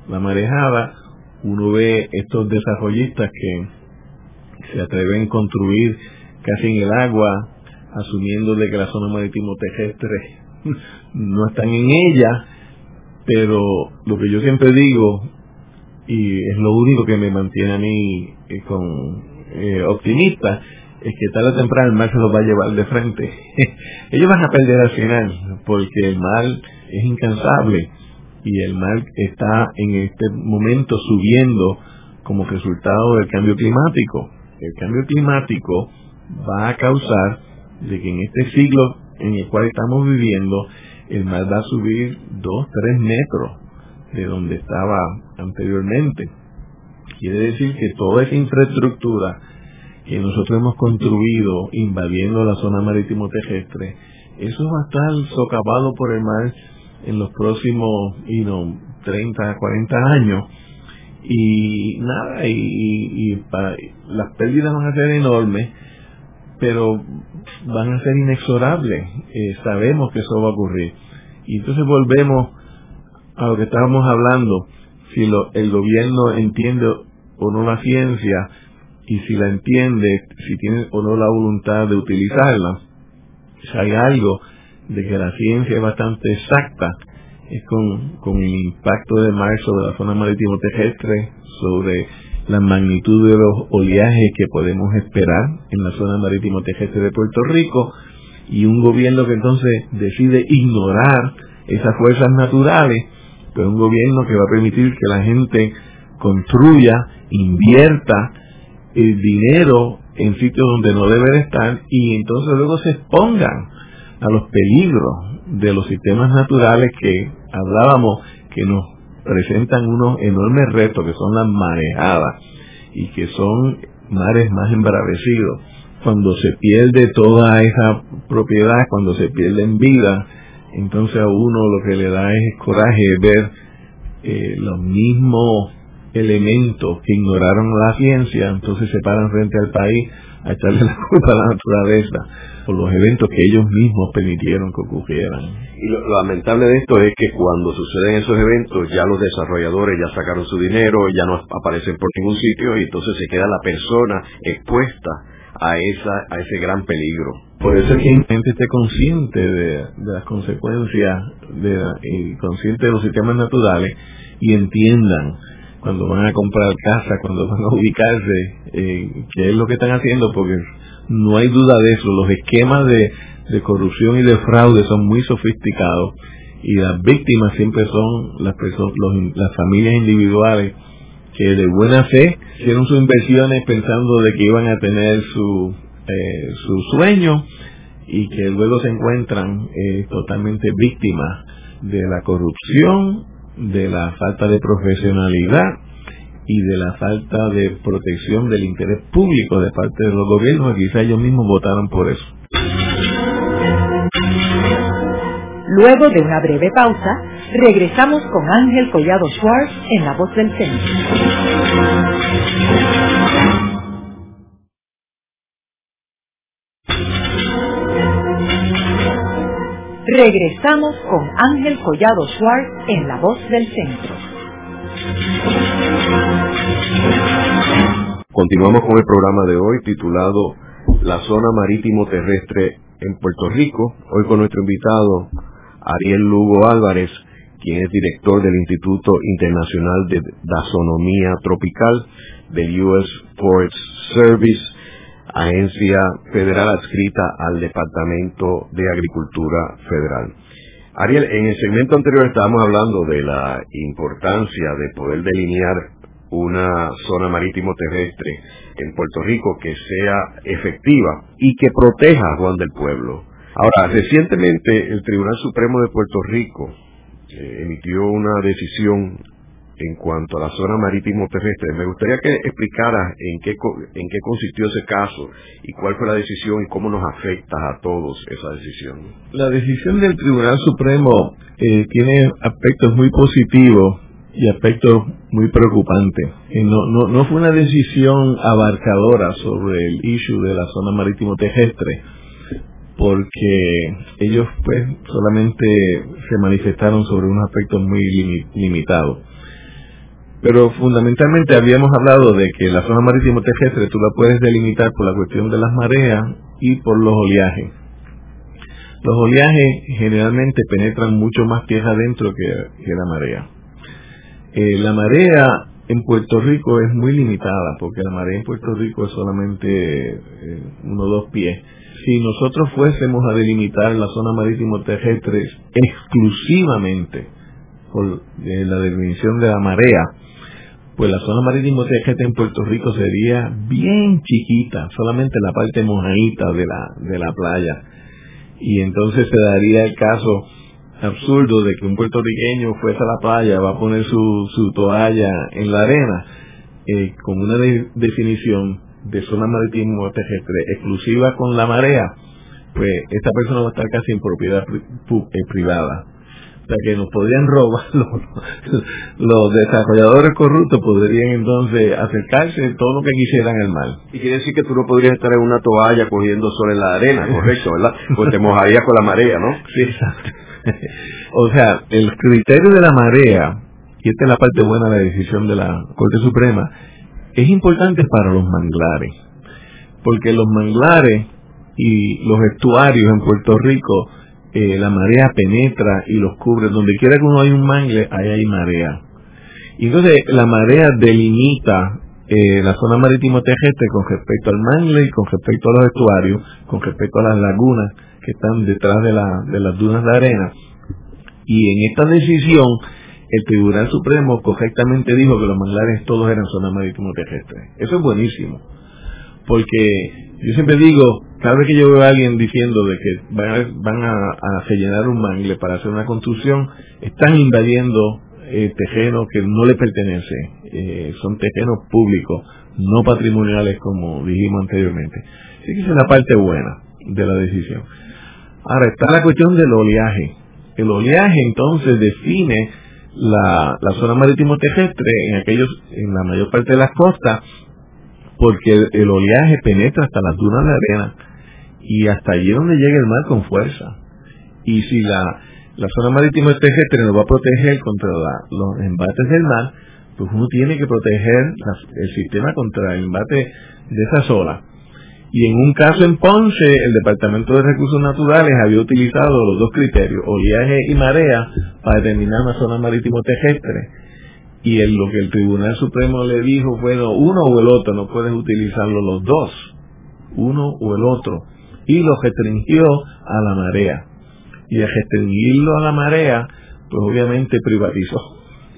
C: la marejada, uno ve estos desarrollistas que se atreven a construir casi en el agua, asumiendo de que la zona marítimo terrestre no están en ella, pero lo que yo siempre digo, y es lo único que me mantiene a mí eh, con eh, optimista, es que tarde o temprano el mal se los va a llevar de frente. Ellos van a perder al final, porque el mal es incansable y el mal está en este momento subiendo como resultado del cambio climático. El cambio climático va a causar de que en este siglo en el cual estamos viviendo, el mar va a subir 2, 3 metros de donde estaba anteriormente. Quiere decir que toda esa infraestructura que nosotros hemos construido invadiendo la zona marítimo terrestre, eso va a estar socavado por el mar en los próximos you know, 30, 40 años. Y nada, y, las pérdidas van a ser enormes pero van a ser inexorables. Eh, sabemos que eso va a ocurrir. Y entonces volvemos a lo que estábamos hablando. Si lo, el gobierno entiende o no la ciencia, y si la entiende, si tiene o no la voluntad de utilizarla, si hay algo de que la ciencia es bastante exacta, es con, con el impacto de mar sobre la zona marítimo terrestre, sobre la magnitud de los oleajes que podemos esperar en la zona marítimo terrestre de Puerto Rico y un gobierno que entonces decide ignorar esas fuerzas naturales, pues un gobierno que va a permitir que la gente construya, invierta el dinero en sitios donde no debe de estar y entonces luego se expongan a los peligros de los sistemas naturales que hablábamos que nos presentan unos enormes retos que son las marejadas y que son mares más embravecidos. Cuando se pierde toda esa propiedad, cuando se pierde en vida, entonces a uno lo que le da es coraje ver eh, los mismos elementos que ignoraron la ciencia, entonces se paran frente al país a echarle la culpa a la naturaleza por los eventos que ellos mismos permitieron que ocurrieran.
B: Y lo, lamentable de esto es que cuando suceden esos eventos ya los desarrolladores ya sacaron su dinero, ya no aparecen por ningún sitio y entonces se queda la persona expuesta a esa a ese gran peligro.
C: Por eso es que la gente esté consciente de, las consecuencias y consciente de los sistemas naturales y entiendan cuando van a comprar casa, cuando van a ubicarse, eh, qué es lo que están haciendo, porque no hay duda de eso. Los esquemas de, corrupción y de fraude son muy sofisticados y las víctimas siempre son las personas, las familias individuales que de buena fe hicieron sus inversiones pensando de que iban a tener su, eh, su sueño y que luego se encuentran eh, totalmente víctimas de la corrupción, de la falta de profesionalidad y de la falta de protección del interés público de parte de los gobiernos, quizá ellos mismos votaron por eso.
A: Luego de una breve pausa, regresamos con Ángel Collado Schwartz en La Voz del Centro. Regresamos con Ángel Collado Schwartz en La Voz del Centro.
B: Continuamos con el programa de hoy titulado La zona marítimo terrestre en Puerto Rico. Hoy con nuestro invitado Ariel Lugo Álvarez, quien es director del Instituto Internacional de Dasonomía Tropical del US Forest Service, agencia federal adscrita al Departamento de Agricultura Federal. Ariel, en el segmento anterior estábamos hablando de la importancia de poder delinear una zona marítimo terrestre en Puerto Rico que sea efectiva y que proteja a Juan del Pueblo. Ahora, recientemente el Tribunal Supremo de Puerto Rico eh, emitió una decisión en cuanto a la zona marítimo terrestre. Me gustaría que explicara en qué, en qué consistió ese caso y cuál fue la decisión y cómo nos afecta a todos esa decisión.
C: La decisión del Tribunal Supremo eh, tiene aspectos muy positivos y aspectos muy preocupantes. no, no, no fue una decisión abarcadora sobre el issue de la zona marítimo terrestre porque ellos pues solamente se manifestaron sobre unos aspectos muy limitados. Pero fundamentalmente habíamos hablado de que la zona marítimo terrestre tú la puedes delimitar por la cuestión de las mareas y por los oleajes. Los oleajes generalmente penetran mucho más tierra adentro que, la marea. Eh, la marea en Puerto Rico es muy limitada porque la marea en Puerto Rico es solamente eh, uno o dos pies si nosotros fuésemos a delimitar la zona marítimo terrestre exclusivamente por la definición de la marea, pues la zona marítimo terrestre en Puerto Rico sería bien chiquita, solamente la parte mojadita de la, de la playa. Y entonces se daría el caso absurdo de que un puertorriqueño fuese a la playa, va a poner su, su toalla en la arena, eh, con una definición de zona marítimo terrestre exclusiva con la marea, pues esta persona va a estar casi en propiedad eh, privada. O sea que nos podrían robar, los, desarrolladores corruptos podrían entonces acercarse todo lo que quisieran el mal.
B: Y quiere decir que tú no podrías estar en una toalla cogiendo sol en la arena, correcto, ¿verdad? Pues te mojarías con la marea, ¿no?
C: Sí, exacto. o sea, el criterio de la marea, y esta es la parte buena de la decisión de la Corte Suprema, es importante para los manglares, porque los manglares y los estuarios en Puerto Rico, eh, la marea penetra y los cubre. Donde quiera que uno hay un mangle, ahí hay marea. Y entonces la marea delimita eh, la zona marítimo terrestre con respecto al mangle y con respecto a los estuarios, con respecto a las lagunas que están detrás de, la, de las dunas de arena. Y en esta decisión, el Tribunal Supremo correctamente dijo que los manglares todos eran zona marítimo terrestre. Eso es buenísimo. Porque yo siempre digo, cada vez que yo veo a alguien diciendo de que van a, van rellenar un mangle para hacer una construcción, están invadiendo eh, que no le pertenece. Eh, son terrenos públicos, no patrimoniales como dijimos anteriormente. Así que esa es la parte buena de la decisión. Ahora está la cuestión del oleaje. El oleaje entonces define la, zona marítimo terrestre en aquellos en la mayor parte de las costas porque el, oleaje penetra hasta las dunas de arena y hasta allí donde llega el mar con fuerza. Y si la, la zona marítimo terrestre nos va a proteger contra los embates del mar pues uno tiene que proteger el sistema contra el embate de esa olas y en un caso en Ponce, el Departamento de Recursos Naturales había utilizado los dos criterios, oleaje y marea, para determinar una zona marítimo terrestre. Y en lo que el Tribunal Supremo le dijo fue, uno o el otro, no puedes utilizarlo los dos, uno o el otro. Y lo restringió a la marea. Y al restringirlo a la marea, pues obviamente privatizó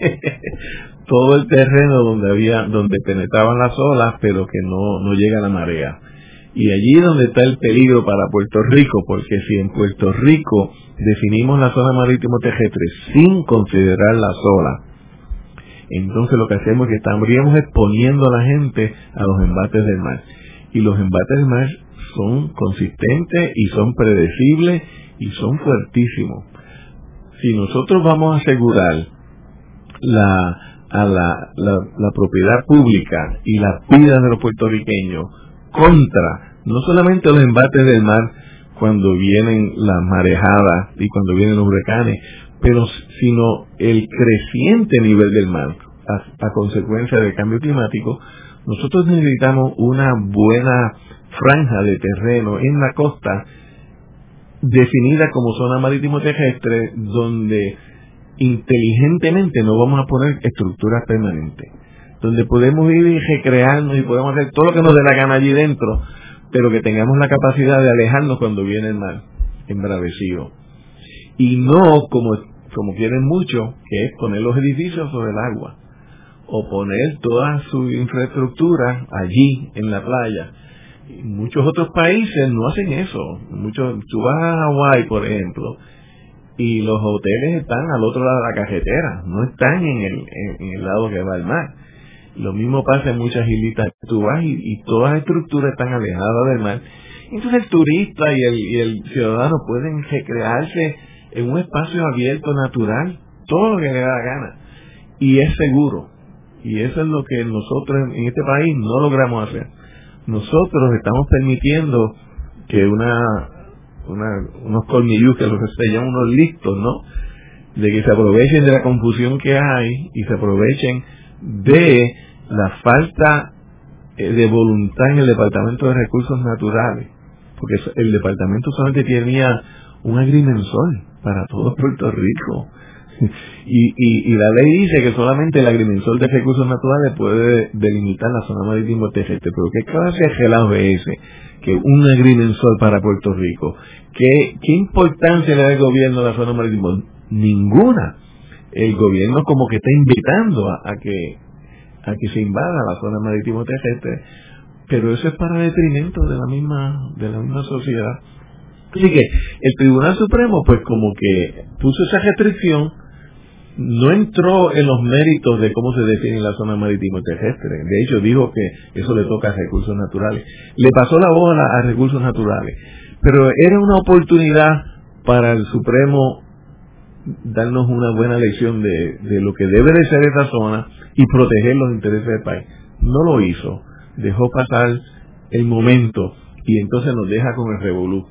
C: todo el terreno donde había, donde penetraban las olas, pero que no, no llega a la marea. Y allí es donde está el peligro para Puerto Rico, porque si en Puerto Rico definimos la zona marítimo terrestre sin considerar la sola, entonces lo que hacemos es que estaríamos exponiendo a la gente a los embates del mar. Y los embates del mar son consistentes y son predecibles y son fuertísimos. Si nosotros vamos a asegurar la, a la, la propiedad pública y la vida de los puertorriqueños contra no solamente los embates del mar cuando vienen las marejadas y cuando vienen los huracanes, pero sino el creciente nivel del mar. a, consecuencia del cambio climático, nosotros necesitamos una buena franja de terreno en la costa definida como zona marítimo terrestre donde inteligentemente no vamos a poner estructuras permanentes donde podemos vivir y recrearnos y podemos hacer todo lo que nos dé la gana allí dentro pero que tengamos la capacidad de alejarnos cuando viene el mar embravecido y no como como quieren mucho que es poner los edificios sobre el agua o poner toda su infraestructura allí en la playa muchos otros países no hacen eso. Muchos, tú vas a Hawái, por ejemplo, y los hoteles están al otro lado de la carretera, no están en el, en, el lado que va al mar. Lo mismo pasa en muchas islitas. Tú vas y, todas las estructuras están alejadas del mar. Entonces el turista y el, ciudadano pueden recrearse en un espacio abierto, natural, todo lo que le da la gana. Y es seguro. Y eso es lo que nosotros en este país no logramos hacer nosotros estamos permitiendo que una, unos colmillos que los se llaman unos listos, ¿no? De que se aprovechen de la confusión que hay y se aprovechen de la falta eh, de voluntad en el Departamento de Recursos Naturales. Porque el departamento solamente tenía un agrimensor para todo Puerto Rico y, y, la ley dice que solamente el agrimensor de recursos naturales puede delimitar la zona marítimo terrestre. Pero ¿qué clase de es ese? Que un agrimensor para Puerto Rico. ¿Qué, qué importancia le da el gobierno a la zona marítimo? Ninguna. El gobierno como que está invitando a, que a que se invada la zona marítimo terrestre, pero eso es para detrimento de la misma de la misma sociedad. Así que el Tribunal Supremo pues como que puso esa restricción no entró en los méritos de cómo se define la zona marítimo terrestre. De hecho, dijo que eso le toca a recursos naturales. Le pasó la bola a recursos naturales. Pero era una oportunidad para el Supremo darnos una buena lección de, de lo que debe de ser esa zona y proteger los intereses del país. No lo hizo. Dejó pasar el momento y entonces nos deja con el revolú.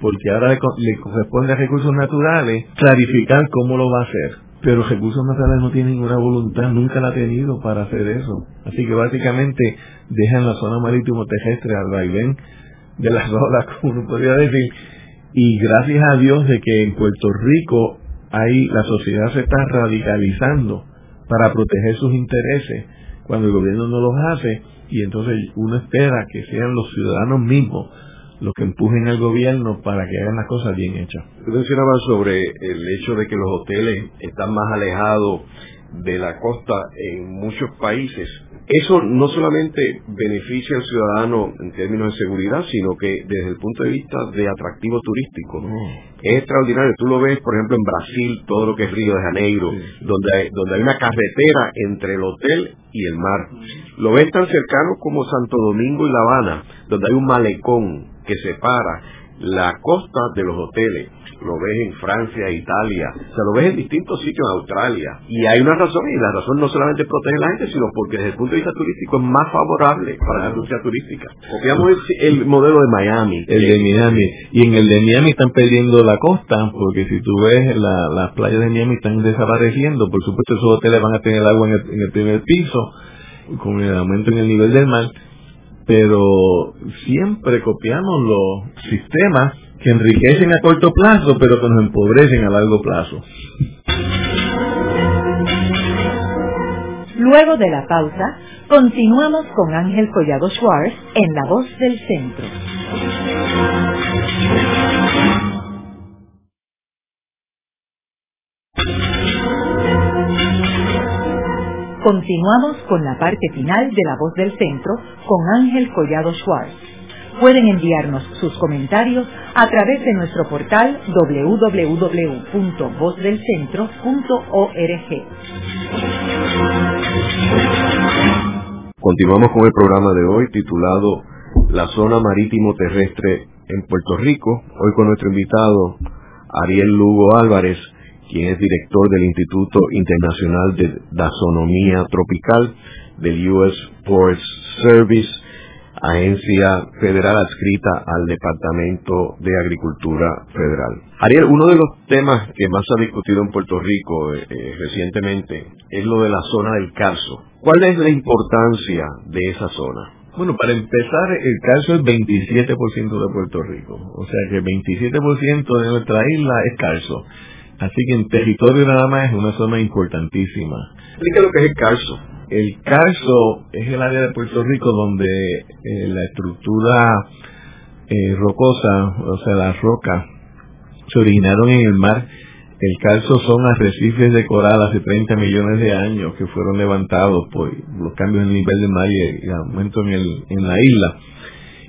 C: Porque ahora le corresponde a recursos naturales clarificar cómo lo va a hacer pero recursos naturales no tienen ninguna voluntad, nunca la ha tenido para hacer eso. Así que básicamente dejan la zona marítimo terrestre al vaivén de las olas, como uno podría decir, y gracias a Dios de que en Puerto Rico hay, la sociedad se está radicalizando para proteger sus intereses cuando el gobierno no los hace y entonces uno espera que sean los ciudadanos mismos los que empujen al gobierno para que hagan las cosas bien hechas.
B: Tú mencionabas sobre el hecho de que los hoteles están más alejados de la costa en muchos países. Eso no solamente beneficia al ciudadano en términos de seguridad, sino que desde el punto de vista de atractivo turístico es extraordinario. Tú lo ves, por ejemplo, en Brasil, todo lo que es Río de Janeiro, donde, hay, donde hay una carretera entre el hotel y el mar. Lo ves tan cercano como Santo Domingo y La Habana, donde hay un malecón que separa la costa de los hoteles. Lo ves en Francia, Italia, o sea, lo ves en distintos sitios en Australia. Y hay una razón, y la razón no solamente protege a la gente, sino porque desde el punto de vista turístico es más favorable para la industria turística. Copiamos el, modelo de Miami.
C: El de Miami. Y en el de Miami están perdiendo la costa, porque si tú ves, las playas de Miami están desapareciendo. Por supuesto, esos hoteles van a tener agua en el primer piso, con el aumento en el nivel del mar pero siempre copiamos los sistemas que enriquecen a corto plazo, pero que nos empobrecen a largo plazo.
A: Luego de la pausa, continuamos con Ángel Collado Schwartz en La Voz del Centro. Continuamos con la parte final de La Voz del Centro con Ángel Collado Schwartz. Pueden enviarnos sus comentarios a través de nuestro portal www.vozdelcentro.org.
B: Continuamos con el programa de hoy titulado La zona marítimo terrestre en Puerto Rico. Hoy con nuestro invitado Ariel Lugo Álvarez, quien es director del Instituto Internacional de Dasonomía Tropical del US Forest Service. Agencia federal adscrita al Departamento de Agricultura Federal. Ariel, uno de los temas que más se ha discutido en Puerto Rico eh, eh, recientemente es lo de la zona del Carso. ¿Cuál es la importancia de esa zona?
C: Bueno, para empezar, el calzo es 27% de Puerto Rico. O sea que 27% de nuestra isla es calzo. Así que en territorio nada más es una zona importantísima.
B: Explica lo que es el calzo.
C: El calzo es el área de Puerto Rico donde eh, la estructura eh, rocosa, o sea, las rocas, se originaron en el mar el calzo son arrecifes de coral hace 30 millones de años que fueron levantados por los cambios en el nivel del mar y el aumento en, el, en la isla.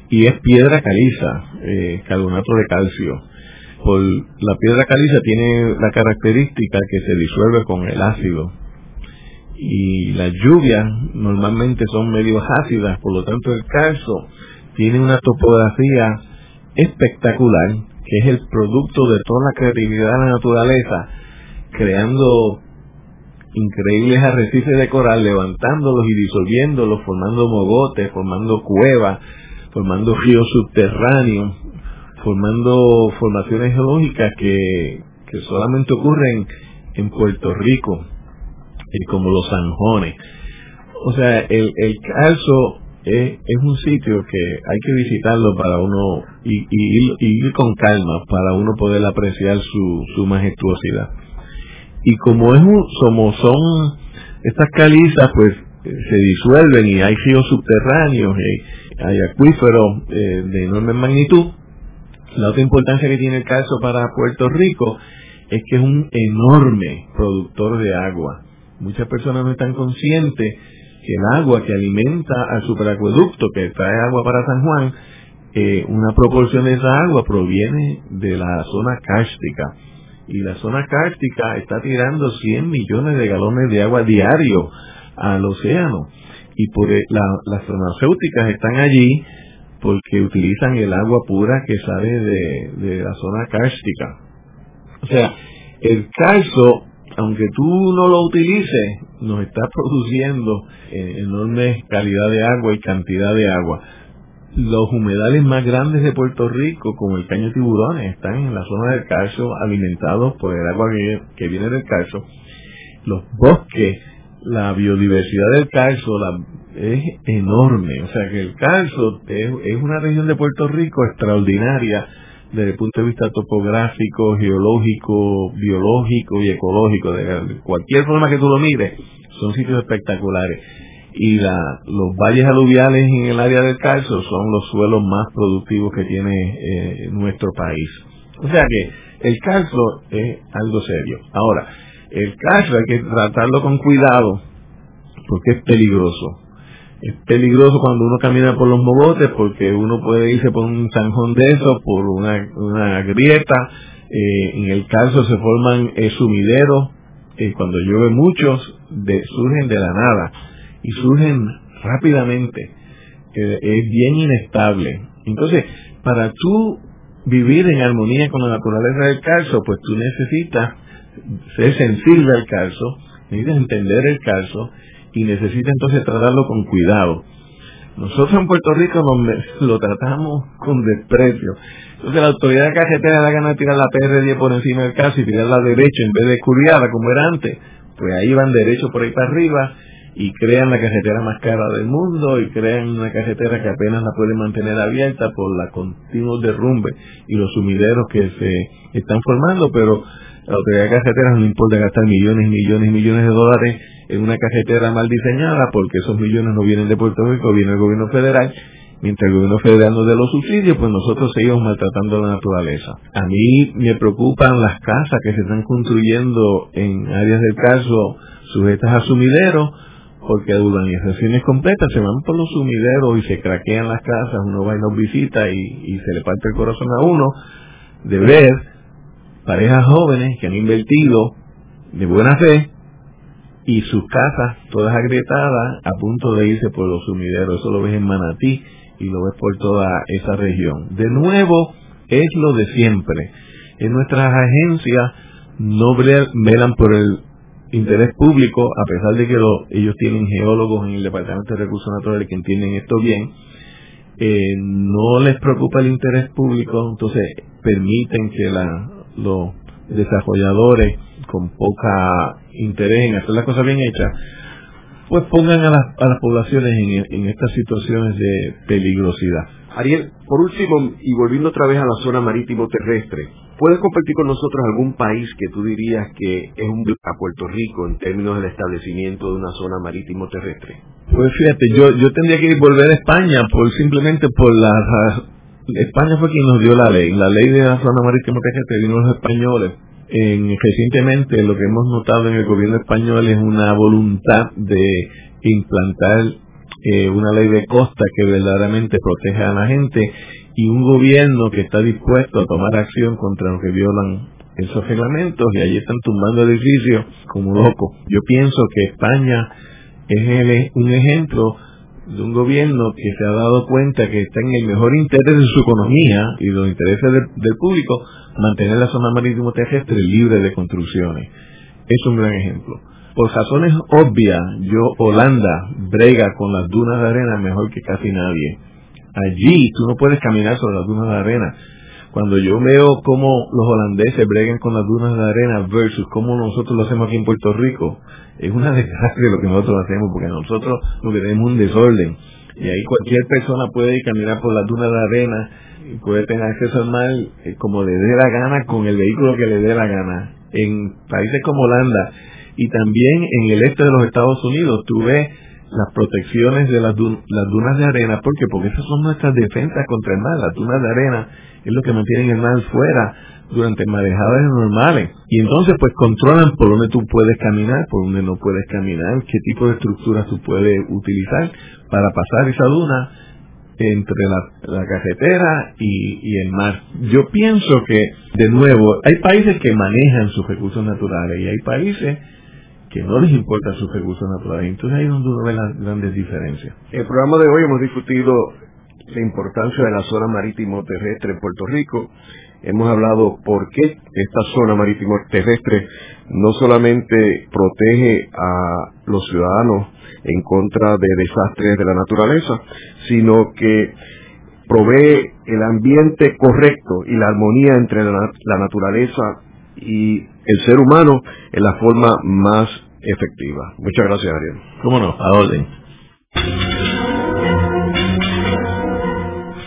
C: Y es piedra caliza, eh, carbonato de calcio. Por, la piedra caliza tiene la característica que se disuelve con el ácido. Y las lluvias normalmente son medio ácidas, por lo tanto el calzo tiene una topografía espectacular que es el producto de toda la creatividad de la naturaleza, creando increíbles arrecifes de coral, levantándolos y disolviéndolos, formando mogotes, formando cuevas, formando ríos subterráneos, formando formaciones geológicas que, solamente ocurren en Puerto Rico, y como los zanjones. O sea, el, el calzo es, un sitio que hay que visitarlo para uno y, ir con calma para uno poder apreciar su, su majestuosidad. Y como es un, como son estas calizas, pues eh, se disuelven y hay ríos subterráneos, y hay acuíferos eh, de enorme magnitud. La otra importancia que tiene el caso para Puerto Rico es que es un enorme productor de agua. Muchas personas no están conscientes que el agua que alimenta al superacueducto que trae agua para San Juan, eh, una proporción de esa agua proviene de la zona cárstica. Y la zona cárstica está tirando 100 millones de galones de agua diario al océano. Y por e, las farmacéuticas están allí porque utilizan el agua pura que sale de, de la zona cárstica. O sea, el calzo aunque tú no lo utilices, nos está produciendo eh, enorme calidad de agua y cantidad de agua. Los humedales más grandes de Puerto Rico, como el caño tiburones, están en la zona del calcio alimentados por el agua que, viene del calcio. Los bosques, la biodiversidad del calcio es enorme. O sea que el calcio es una región de Puerto Rico extraordinaria desde el punto de vista topográfico, geológico, biológico y ecológico, de cualquier forma que tú lo mires, son sitios espectaculares. Y la, los valles aluviales en el área del calcio son los suelos más productivos que tiene eh, nuestro país. O sea que el calcio es algo serio. Ahora, el calcio hay que tratarlo con cuidado porque es peligroso es peligroso cuando uno camina por los mogotes porque uno puede irse por un zanjón de eso, por una, grieta. Eh, en el caso se forman eh, sumideros, eh, cuando llueve muchos, de, surgen de la nada y surgen rápidamente. es bien inestable. Entonces, para tú vivir en armonía con la naturaleza del calzo, pues tú necesitas ser sensible al calzo, necesitas entender el calzo y necesita entonces tratarlo con cuidado. Nosotros en Puerto Rico lo tratamos con desprecio. Entonces la autoridad carretera da ganas de tirar la PR10 por encima del caso y tirarla derecho en vez de curviada como era antes. Pues ahí van derecho por ahí para arriba y crean la carretera más cara del mundo y crean una carretera que apenas la pueden mantener abierta por la continuos derrumbe y los sumideros que se están formando, pero la autoridad carretera no importa gastar millones y millones y millones de dólares en una carretera mal diseñada porque esos millones no vienen de Puerto Rico, viene el gobierno federal. Mientras el gobierno federal nos dé los subsidios, pues nosotros seguimos maltratando la naturaleza. A mí me preocupan las casas que se están construyendo en áreas del caso sujetas a sumideros, porque urbanizaciones completas se van por los sumideros y se craquean las casas, uno va y nos visita y, y se le parte el corazón a uno de ver parejas jóvenes que han invertido de buena fe y sus casas todas agrietadas a punto de irse por los sumideros. Eso lo ves en Manatí y lo ves por toda esa región. De nuevo, es lo de siempre. En nuestras agencias no velan por el interés público, a pesar de que ellos tienen geólogos en el Departamento de Recursos Naturales que entienden esto bien, eh, no les preocupa el interés público, entonces permiten que la, los desarrolladores con poca interés en hacer las cosas bien hechas, pues pongan a, a las poblaciones en, en estas situaciones de peligrosidad.
B: Ariel, por último, y volviendo otra vez a la zona marítimo terrestre, ¿puedes compartir con nosotros algún país que tú dirías que es un a Puerto Rico en términos del establecimiento de una zona marítimo terrestre?
C: Pues fíjate, yo, yo tendría que volver a España por simplemente por la España fue quien nos dio la ley. La ley de la zona marítimo terrestre vino los españoles. En, recientemente lo que hemos notado en el gobierno español es una voluntad de implantar eh, una ley de costa que verdaderamente protege a la gente y un gobierno que está dispuesto a tomar acción contra los que violan esos reglamentos y allí están tumbando edificios como locos. Yo pienso que España es un ejemplo de un gobierno que se ha dado cuenta que está en el mejor interés de su economía y los intereses del público mantener la zona marítimo terrestre libre de construcciones. Es un gran ejemplo. Por razones obvias, yo, Holanda, brega con las dunas de arena mejor que casi nadie. Allí tú no puedes caminar sobre las dunas de arena. Cuando yo veo cómo los holandeses bregan con las dunas de arena versus cómo nosotros lo hacemos aquí en Puerto Rico, es una desgracia lo que nosotros hacemos, porque nosotros lo que tenemos un desorden. Y ahí cualquier persona puede caminar por las dunas de arena y puede tener acceso al mar eh, como le dé la gana con el vehículo que le dé la gana. En países como Holanda, y también en el este de los Estados Unidos tú ves las protecciones de las, las dunas de arena, ¿por qué? Porque esas son nuestras defensas contra el mar, las dunas de arena es lo que mantienen el mar fuera durante marejadas normales. Y entonces pues controlan por dónde tú puedes caminar, por dónde no puedes caminar, qué tipo de estructuras tú puedes utilizar para pasar esa duna entre la, carretera y, y, el mar. Yo pienso que, de nuevo, hay países que manejan sus recursos naturales y hay países que no les importa sus recursos naturales. Entonces ahí es donde uno ve las grandes diferencias.
B: En el programa de hoy hemos discutido la importancia de la zona marítimo terrestre en Puerto Rico. Hemos hablado por qué esta zona marítimo terrestre no solamente protege a los ciudadanos en contra de desastres de la naturaleza, sino que provee el ambiente correcto y la armonía entre la, naturaleza y el ser humano en la forma más efectiva. Muchas gracias, Ariel.
C: ¿Cómo no? A orden.